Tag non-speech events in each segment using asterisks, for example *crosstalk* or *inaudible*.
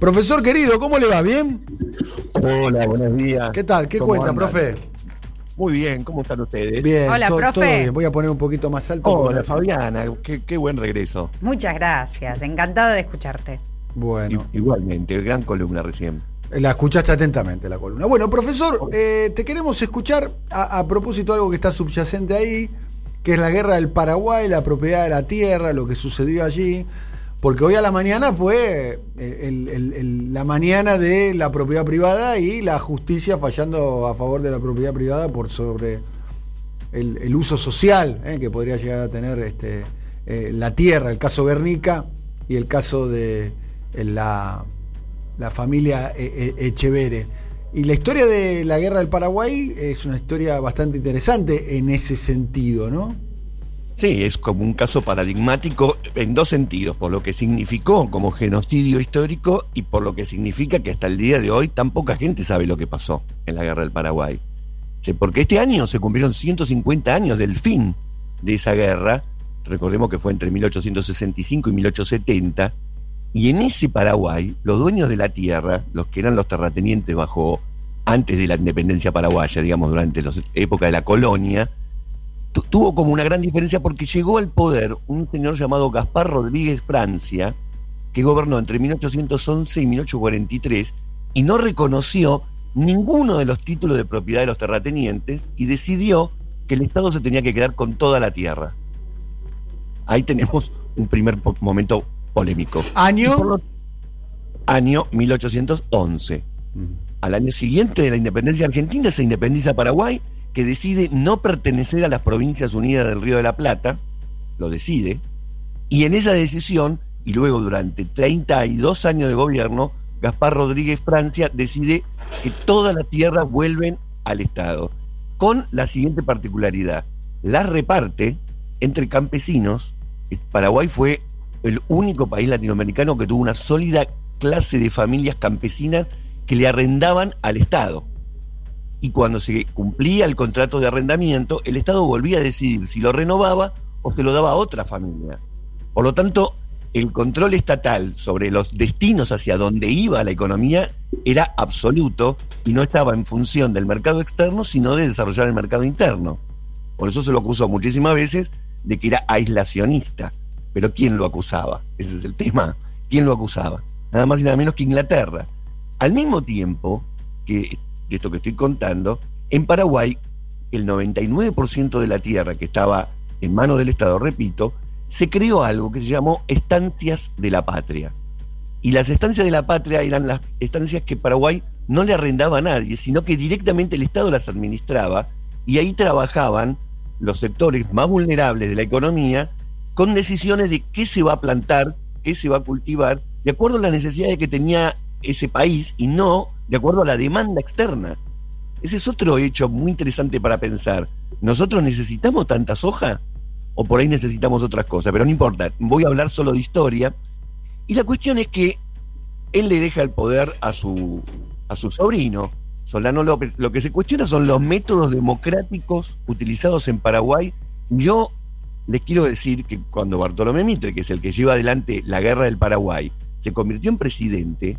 Profesor querido, ¿cómo le va? ¿Bien? Hola, buenos días. ¿Qué tal? ¿Qué cuenta, profe? Muy bien, ¿cómo están ustedes? Bien, Hola, todo- profe. todo bien. Voy a poner un poquito más alto. Hola, Fabiana, qué, qué buen regreso. Muchas gracias, encantada de escucharte. Bueno, I- Igualmente, gran columna recién. la escuchaste atentamente la columna. Bueno, profesor, eh, te queremos escuchar a, a propósito de algo que está subyacente ahí, que es la guerra del Paraguay, la propiedad de la tierra, lo que sucedió allí. Porque hoy a la mañana fue eh, la mañana de la propiedad privada y la justicia fallando a favor de la propiedad privada por sobre el, uso social eh, que podría llegar a tener este, eh, la tierra, el caso Guernica y el caso de la, la familia Echevere. Y la historia de la guerra del Paraguay es una historia bastante interesante en ese sentido, ¿no? Sí, es como un caso paradigmático en dos sentidos, por lo que significó como genocidio histórico y por lo que significa que hasta el día de hoy tan poca gente sabe lo que pasó en la guerra del Paraguay. Sí, porque este año se cumplieron 150 años del fin de esa guerra, recordemos que fue entre 1865 y 1870, y en ese Paraguay, los dueños de la tierra, los que eran los terratenientes bajo antes de la independencia paraguaya, digamos, durante la época de la colonia, tuvo como una gran diferencia porque llegó al poder un señor llamado Gaspar Rodríguez Francia, que gobernó entre 1811 y 1843 y no reconoció ninguno de los títulos de propiedad de los terratenientes y decidió que el Estado se tenía que quedar con toda la tierra. Ahí tenemos un primer po- momento polémico. Año. año 1811 al año siguiente de la independencia argentina se independiza Paraguay, que decide no pertenecer a las Provincias Unidas del Río de la Plata, lo decide, y en esa decisión, y luego durante 32 años de gobierno, Gaspar Rodríguez Francia decide que toda la tierra vuelven al Estado, con la siguiente particularidad, la reparte entre campesinos, Paraguay fue el único país latinoamericano que tuvo una sólida clase de familias campesinas que le arrendaban al Estado. Y cuando se cumplía el contrato de arrendamiento, el Estado volvía a decidir si lo renovaba o se lo daba a otra familia. Por lo tanto, el control estatal sobre los destinos hacia donde iba la economía era absoluto y no estaba en función del mercado externo, sino de desarrollar el mercado interno. Por eso se lo acusó muchísimas veces de que era aislacionista. Pero ¿quién lo acusaba? Ese es el tema. ¿Quién lo acusaba? Nada más y nada menos que Inglaterra. Al mismo tiempo que esto que estoy contando, en Paraguay el 99% de la tierra que estaba en manos del Estado, repito, se creó algo que se llamó estancias de la patria. Y las estancias de la patria eran las estancias que Paraguay no le arrendaba a nadie, sino que directamente el Estado las administraba y ahí trabajaban los sectores más vulnerables de la economía con decisiones de qué se va a plantar, qué se va a cultivar, de acuerdo a las necesidades que tenía ese país y no de acuerdo a la demanda externa. Ese es otro hecho muy interesante para pensar. ¿Nosotros necesitamos tanta soja? ¿O por ahí necesitamos otras cosas? Pero no importa, voy a hablar solo de historia. Y la cuestión es que él le deja el poder a su, a su sobrino, Solano López. Lo que se cuestiona son los métodos democráticos utilizados en Paraguay. Yo les quiero decir que cuando Bartolomé Mitre, que es el que lleva adelante la guerra del Paraguay, se convirtió en presidente,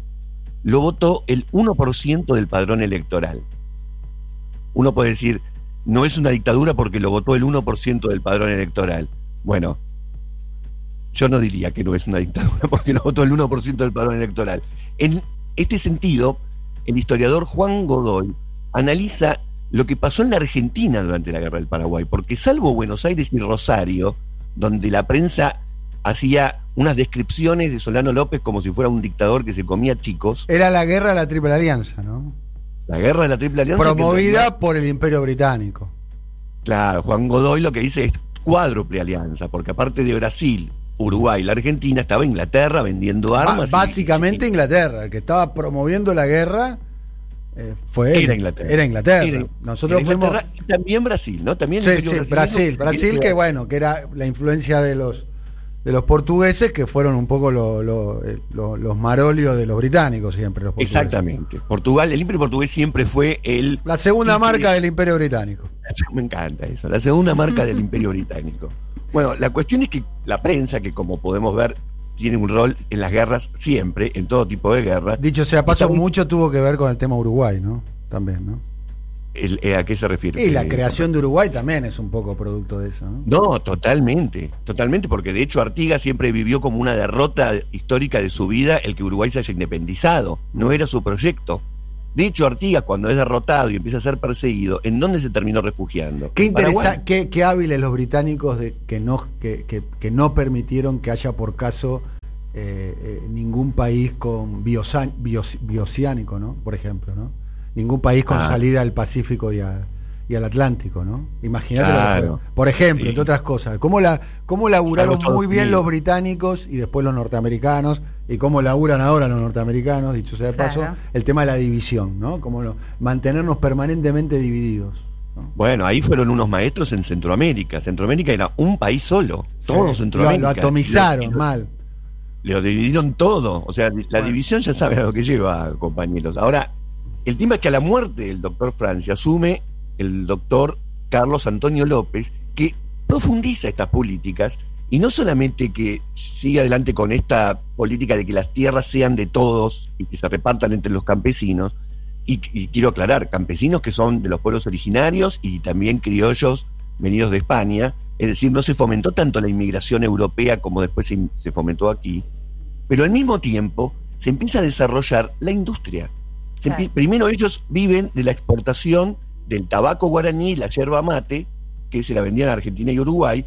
lo votó el 1% del padrón electoral. Uno puede decir, no es una dictadura porque lo votó el 1% del padrón electoral. Bueno, yo no diría que no es una dictadura *laughs* porque lo votó el 1% del padrón electoral. En este sentido, el historiador Juan Godoy analiza lo que pasó en la Argentina durante la Guerra del Paraguay, porque salvo Buenos Aires y Rosario, donde la prensa hacía unas descripciones de Solano López como si fuera un dictador que se comía chicos, Era la guerra de la Triple Alianza, ¿no? la guerra de la Triple Alianza... Promovida por el Imperio Británico. Claro, Juan Godoy lo que dice es cuádruple alianza, porque aparte de Brasil, Uruguay la Argentina, estaba Inglaterra vendiendo armas. básicamente y- Inglaterra, el que estaba promoviendo la guerra eh, fue Era Inglaterra. Era Inglaterra. Era- Nosotros era fuimos Inglaterra y también Brasil, ¿no? También Sí, sí, Brasil, Brasil que bueno, que era la influencia de los de los portugueses que fueron un poco lo- lo- eh, lo- los marolios de los británicos siempre los. Exactamente. Portugal, el imperio portugués siempre fue el... La segunda marca del Imperio Británico. *laughs* Me encanta eso, la segunda marca del imperio británico. Bueno, la cuestión es que la prensa, que como podemos ver, tiene un rol en las guerras siempre, en todo tipo de guerra. Dicho sea paso, mucho tuvo que ver con el tema Uruguay, ¿no? También, ¿no? Eh, ¿A qué se refiere? Y la creación de Uruguay también es un poco producto de eso. ¿no? no, totalmente, totalmente, porque de hecho Artigas siempre vivió como una derrota histórica de su vida el que Uruguay se haya independizado, no era su proyecto. De hecho, Artigas, cuando es derrotado y empieza a ser perseguido, ¿en dónde se terminó refugiando? Qué interesante, qué, hábiles los británicos de que no, que, que, no permitieron que haya por caso eh, eh, ningún país con bioceánico, ¿no? Por ejemplo, ¿no? Ningún país con ah. salida al Pacífico y, al Atlántico, ¿no? Imagínate, por ejemplo, entre otras cosas, cómo la cómo laburaron muy bien los británicos y después los norteamericanos y cómo laburan ahora los norteamericanos, dicho sea de paso, el tema de la división, ¿no? Como mantenernos permanentemente divididos. Bueno, ahí fueron unos maestros en Centroamérica. Centroamérica era un país solo, todo Centroamérica. Lo, atomizaron mal. Lo dividieron todo. O sea, la división ya sabe a lo que lleva, compañeros. Ahora, el tema es que a la muerte del doctor Francia asume el doctor Carlos Antonio López, que profundiza estas políticas y no solamente que sigue adelante con esta política de que las tierras sean de todos y que se repartan entre los campesinos, y, quiero aclarar, campesinos que son de los pueblos originarios y también criollos venidos de España, es decir, no se fomentó tanto la inmigración europea como después se fomentó aquí, pero al mismo tiempo se empieza a desarrollar la industria. Primero ellos viven de la exportación del tabaco guaraní, la yerba mate, que se la vendían a Argentina y Uruguay,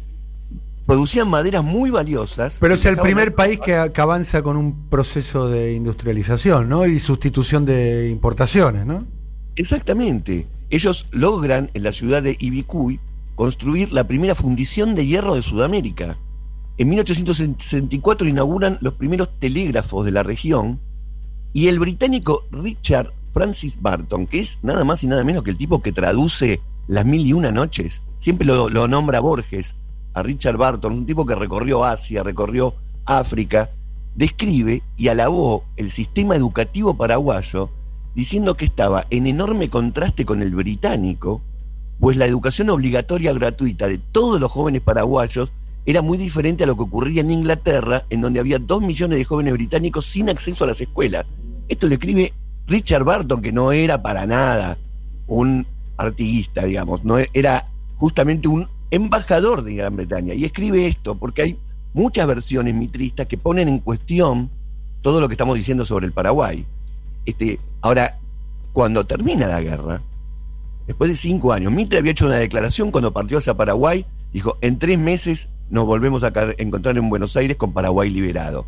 producían maderas muy valiosas. Pero es el primer país que, avanza con un proceso de industrialización, ¿no? Y sustitución de importaciones, ¿no? Exactamente. Ellos logran en la ciudad de Ibicuy construir la primera fundición de hierro de Sudamérica. En 1864 inauguran los primeros telégrafos de la región y el británico Richard Francis Barton, que es nada más y nada menos que el tipo que traduce Las Mil y Una Noches, siempre lo, nombra Borges, a Richard Barton, un tipo que recorrió Asia, recorrió África, describe y alabó el sistema educativo paraguayo diciendo que estaba en enorme contraste con el británico, pues la educación obligatoria gratuita de todos los jóvenes paraguayos era muy diferente a lo que ocurría en Inglaterra, en donde había dos millones de jóvenes británicos sin acceso a las escuelas. Esto le escribe Richard Barton, que no era para nada un artiguista, digamos, no era justamente un embajador de Gran Bretaña. Y escribe esto porque hay muchas versiones mitristas que ponen en cuestión todo lo que estamos diciendo sobre el Paraguay. Este, ahora, cuando termina la guerra, después de cinco años, Mitre había hecho una declaración cuando partió hacia Paraguay, dijo, en tres meses nos volvemos a encontrar en Buenos Aires con Paraguay liberado.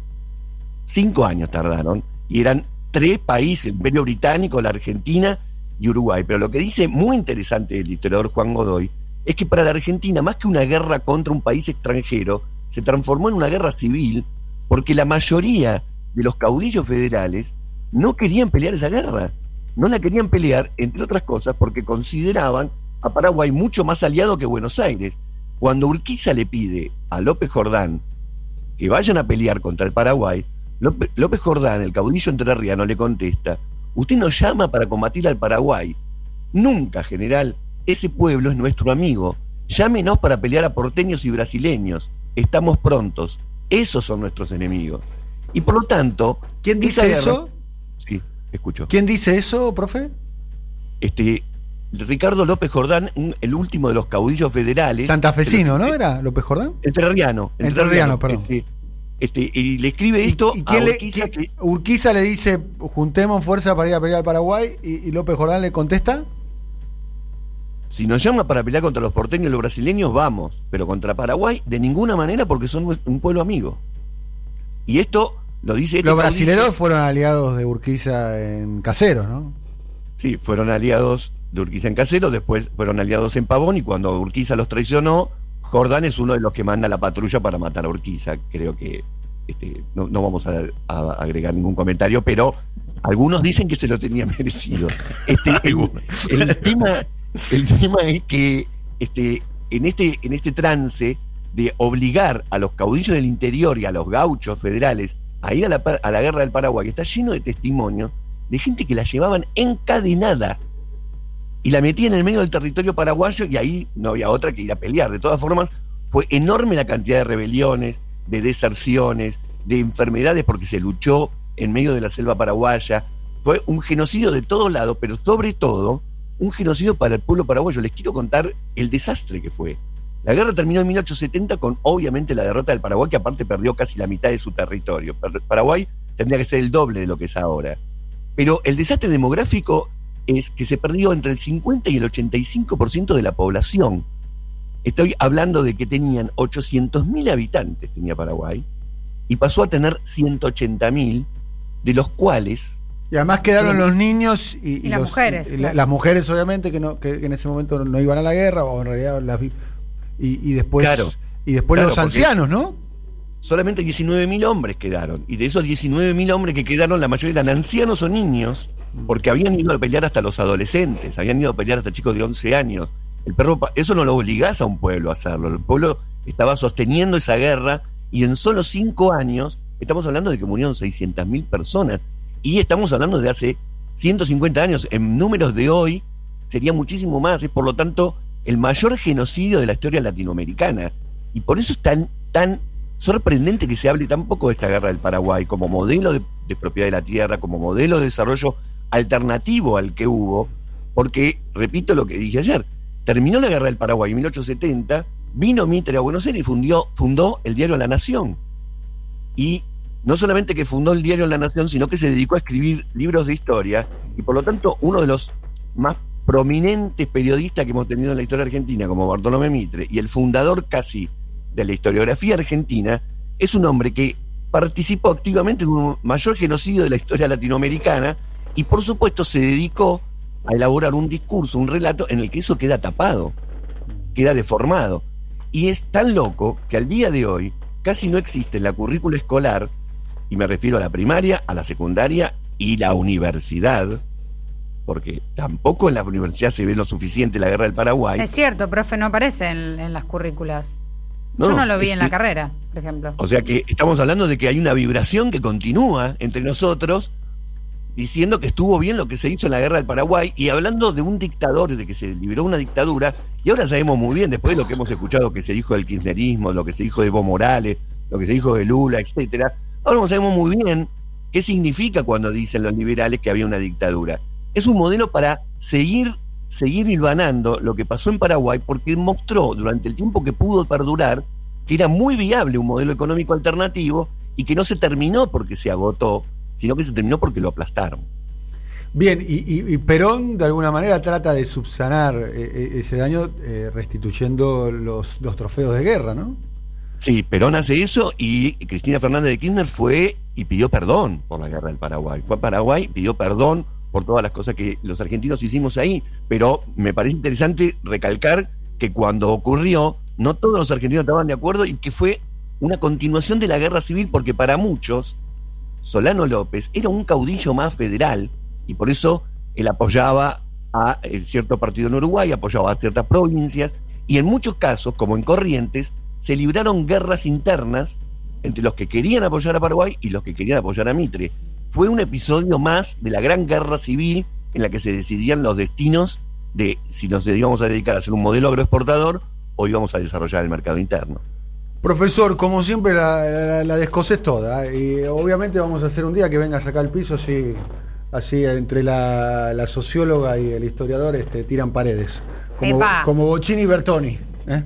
Cinco años tardaron y eran tres países, el Imperio Británico, la Argentina y Uruguay. Pero lo que dice muy interesante el historiador Juan Godoy es que para la Argentina, más que una guerra contra un país extranjero, se transformó en una guerra civil porque la mayoría de los caudillos federales no querían pelear esa guerra. No la querían pelear, entre otras cosas, porque consideraban a Paraguay mucho más aliado que Buenos Aires. Cuando Urquiza le pide a López Jordán que vayan a pelear contra el Paraguay, López, Jordán, el caudillo entrerriano, le contesta, usted nos llama para combatir al Paraguay. Nunca, general, ese pueblo es nuestro amigo. Llámenos para pelear a porteños y brasileños. Estamos prontos. Esos son nuestros enemigos. Y por lo tanto... ¿Quién dice eso? Sí, escucho. ¿Quién dice eso, profe? Este, Ricardo López Jordán, el último de los caudillos federales. Santafesino, ¿no era López Jordán? Entrerriano. Entrerriano, perdón. Este, este, y le escribe esto ¿Y, a Urquiza, le, Urquiza le dice, juntemos fuerza para ir a pelear al Paraguay, y, López Jordán le contesta. Si nos llama para pelear contra los porteños y los brasileños, vamos, pero contra Paraguay de ninguna manera porque son un pueblo amigo. Y esto lo dice... Este los brasileños fueron aliados de Urquiza en Casero, ¿no? Sí, fueron aliados de Urquiza en Casero, después fueron aliados en Pavón y cuando Urquiza los traicionó, Jordán es uno de los que manda la patrulla para matar a Urquiza. Creo que este, no, vamos a, agregar ningún comentario, pero algunos dicen que se lo tenía *laughs* merecido. Este, el, tema, el tema es que este, en, este, en este trance de obligar a los caudillos del interior y a los gauchos federales a ir a la, a la guerra del Paraguay, está lleno de testimonios de gente que la llevaban encadenada y la metía en el medio del territorio paraguayo y ahí no había otra que ir a pelear. De todas formas, fue enorme la cantidad de rebeliones, de deserciones, de enfermedades porque se luchó en medio de la selva paraguaya. Fue un genocidio de todos lados, pero sobre todo un genocidio para el pueblo paraguayo. Les quiero contar el desastre que fue. La guerra terminó en 1870 con obviamente la derrota del Paraguay, que aparte perdió casi la mitad de su territorio. Paraguay tendría que ser el doble de lo que es ahora. Pero el desastre demográfico es que se perdió entre el 50 y el 85% de la población. Estoy hablando de que tenían 800.000 habitantes, tenía Paraguay, y pasó a tener 180.000, de los cuales... Y además quedaron los niños y, las mujeres. Las mujeres, obviamente, que, no, que, en ese momento no iban a la guerra, o en realidad las... Y, y después, y después los ancianos, ¿no? Solamente 19.000 hombres quedaron. Y de esos 19.000 hombres que quedaron, la mayoría eran ancianos o niños, porque habían ido a pelear hasta los adolescentes, habían ido a pelear hasta chicos de 11 años. El perro, eso no lo obligás a un pueblo a hacerlo. El pueblo estaba sosteniendo esa guerra y en solo 5 años estamos hablando de que murieron 600.000 personas. Y estamos hablando de hace 150 años. En números de hoy sería muchísimo más. Es por lo tanto el mayor genocidio de la historia latinoamericana. Y por eso es tan, tan sorprendente que se hable tan poco de esta guerra del Paraguay como modelo de, propiedad de la tierra, como modelo de desarrollo alternativo al que hubo, porque, repito lo que dije ayer, terminó la guerra del Paraguay en 1870, vino Mitre a Buenos Aires y fundió, fundó el diario La Nación. Y no solamente que fundó el diario La Nación, sino que se dedicó a escribir libros de historia y por lo tanto uno de los más prominentes periodistas que hemos tenido en la historia argentina, como Bartolomé Mitre, y el fundador casi de la historiografía argentina, es un hombre que participó activamente en un mayor genocidio de la historia latinoamericana y por supuesto se dedicó a elaborar un discurso, un relato en el que eso queda tapado, queda deformado. Y es tan loco que al día de hoy casi no existe en la currícula escolar, y me refiero a la primaria, a la secundaria y la universidad, porque tampoco en la universidad se ve lo suficiente la guerra del Paraguay. Es cierto, profe, no aparece en las currículas. Yo no lo vi en la carrera, por ejemplo. O sea que estamos hablando de que hay una vibración que continúa entre nosotros diciendo que estuvo bien lo que se hizo en la guerra del Paraguay y hablando de un dictador, de que se liberó una dictadura, y ahora sabemos muy bien, después de lo que hemos escuchado que se dijo del kirchnerismo, lo que se dijo de Evo Morales, lo que se dijo de Lula, etcétera, ahora sabemos muy bien qué significa cuando dicen los liberales que había una dictadura. Es un modelo para seguir seguir hilvanando lo que pasó en Paraguay porque mostró durante el tiempo que pudo perdurar que era muy viable un modelo económico alternativo y que no se terminó porque se agotó, sino que se terminó porque lo aplastaron. Bien, y, Perón de alguna manera trata de subsanar eh, eh, ese daño eh, restituyendo los, los trofeos de guerra, ¿no? Sí, Perón hace eso y Cristina Fernández de Kirchner fue y pidió perdón por la guerra del Paraguay. Fue a Paraguay, pidió perdón por todas las cosas que los argentinos hicimos ahí, pero me parece interesante recalcar que cuando ocurrió, no todos los argentinos estaban de acuerdo y que fue una continuación de la guerra civil, porque para muchos, Solano López era un caudillo más federal y por eso él apoyaba a eh, cierto partido en Uruguay, apoyaba a ciertas provincias, y en muchos casos, como en Corrientes, se libraron guerras internas entre los que querían apoyar a Paraguay y los que querían apoyar a Mitre fue un episodio más de la gran guerra civil en la que se decidían los destinos de si nos íbamos a dedicar a ser un modelo agroexportador o íbamos a desarrollar el mercado interno. Profesor, como siempre la, la, toda ¿eh? y obviamente vamos a hacer un día que venga a sacar el piso así, así entre la, socióloga y el historiador este, tiran paredes, como, como Bochini y Bertoni. ¿eh?